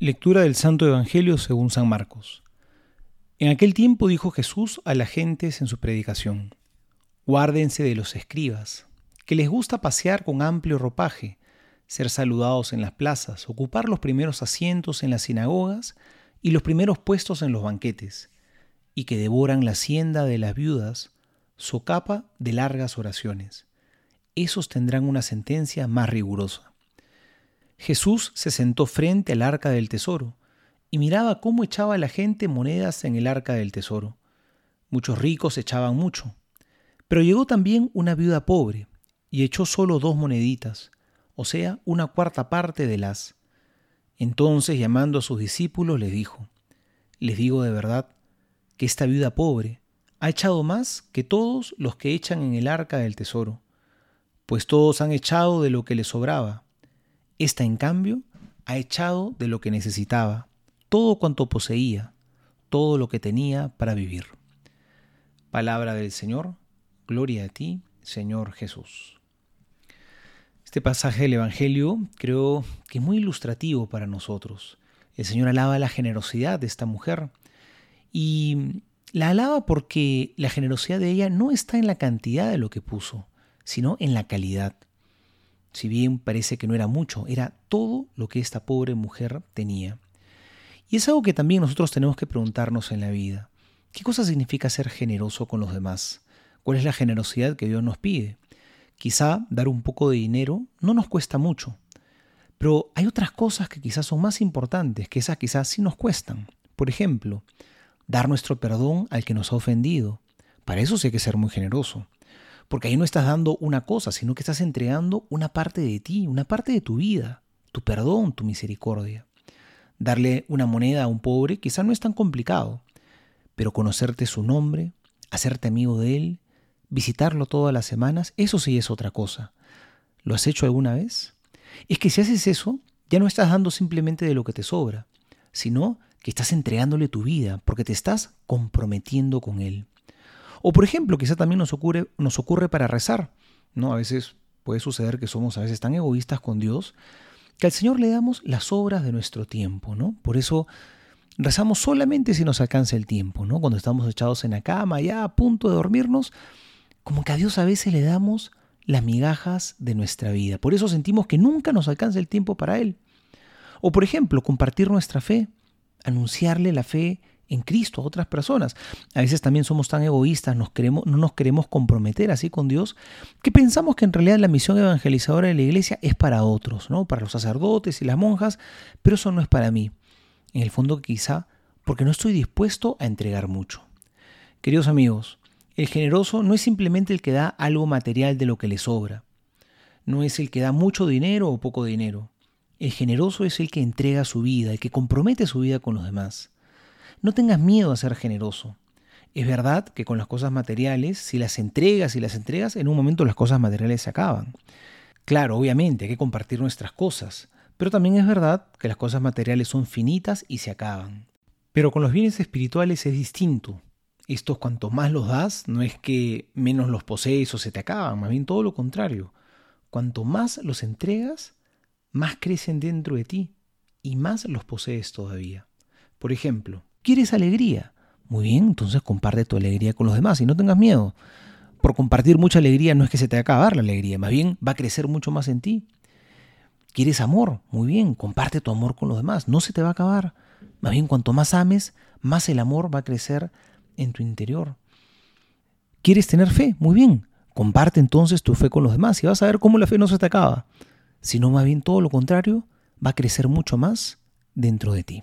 Lectura del Santo Evangelio según San Marcos. En aquel tiempo dijo Jesús a las gentes en su predicación, Guárdense de los escribas, que les gusta pasear con amplio ropaje, ser saludados en las plazas, ocupar los primeros asientos en las sinagogas y los primeros puestos en los banquetes, y que devoran la hacienda de las viudas, socapa de largas oraciones. Esos tendrán una sentencia más rigurosa. Jesús se sentó frente al arca del tesoro y miraba cómo echaba la gente monedas en el arca del tesoro. Muchos ricos echaban mucho. Pero llegó también una viuda pobre y echó solo dos moneditas, o sea, una cuarta parte de las. Entonces, llamando a sus discípulos, les dijo, Les digo de verdad que esta viuda pobre ha echado más que todos los que echan en el arca del tesoro, pues todos han echado de lo que les sobraba esta, en cambio, ha echado de lo que necesitaba, todo cuanto poseía, todo lo que tenía para vivir. Palabra del Señor, gloria a ti, Señor Jesús. Este pasaje del Evangelio creo que es muy ilustrativo para nosotros. El Señor alaba la generosidad de esta mujer y la alaba porque la generosidad de ella no está en la cantidad de lo que puso, sino en la calidad. Si bien parece que no era mucho, era todo lo que esta pobre mujer tenía. Y es algo que también nosotros tenemos que preguntarnos en la vida. ¿Qué cosa significa ser generoso con los demás? ¿Cuál es la generosidad que Dios nos pide? Quizá dar un poco de dinero no nos cuesta mucho, pero hay otras cosas que quizás son más importantes, que esas quizás sí nos cuestan. Por ejemplo, dar nuestro perdón al que nos ha ofendido. Para eso sí hay que ser muy generoso. Porque ahí no estás dando una cosa, sino que estás entregando una parte de ti, una parte de tu vida, tu perdón, tu misericordia. Darle una moneda a un pobre quizá no es tan complicado, pero conocerte su nombre, hacerte amigo de él, visitarlo todas las semanas, eso sí es otra cosa. ¿Lo has hecho alguna vez? Es que si haces eso, ya no estás dando simplemente de lo que te sobra, sino que estás entregándole tu vida, porque te estás comprometiendo con él. O por ejemplo, quizá también nos ocurre, nos ocurre para rezar. ¿no? A veces puede suceder que somos a veces tan egoístas con Dios que al Señor le damos las obras de nuestro tiempo. ¿no? Por eso rezamos solamente si nos alcanza el tiempo. ¿no? Cuando estamos echados en la cama, ya a punto de dormirnos, como que a Dios a veces le damos las migajas de nuestra vida. Por eso sentimos que nunca nos alcanza el tiempo para Él. O por ejemplo, compartir nuestra fe, anunciarle la fe en Cristo a otras personas. A veces también somos tan egoístas, no nos queremos comprometer así con Dios, que pensamos que en realidad la misión evangelizadora de la iglesia es para otros, ¿no? para los sacerdotes y las monjas, pero eso no es para mí. En el fondo quizá porque no estoy dispuesto a entregar mucho. Queridos amigos, el generoso no es simplemente el que da algo material de lo que le sobra, no es el que da mucho dinero o poco dinero. El generoso es el que entrega su vida, el que compromete su vida con los demás. No tengas miedo a ser generoso. Es verdad que con las cosas materiales, si las entregas y las entregas, en un momento las cosas materiales se acaban. Claro, obviamente, hay que compartir nuestras cosas, pero también es verdad que las cosas materiales son finitas y se acaban. Pero con los bienes espirituales es distinto. Estos cuanto más los das, no es que menos los posees o se te acaban, más bien todo lo contrario. Cuanto más los entregas, más crecen dentro de ti y más los posees todavía. Por ejemplo, ¿Quieres alegría? Muy bien, entonces comparte tu alegría con los demás y no tengas miedo. Por compartir mucha alegría no es que se te va a acabar la alegría, más bien va a crecer mucho más en ti. ¿Quieres amor? Muy bien, comparte tu amor con los demás, no se te va a acabar. Más bien, cuanto más ames, más el amor va a crecer en tu interior. ¿Quieres tener fe? Muy bien, comparte entonces tu fe con los demás y vas a ver cómo la fe no se te acaba, sino más bien todo lo contrario, va a crecer mucho más dentro de ti.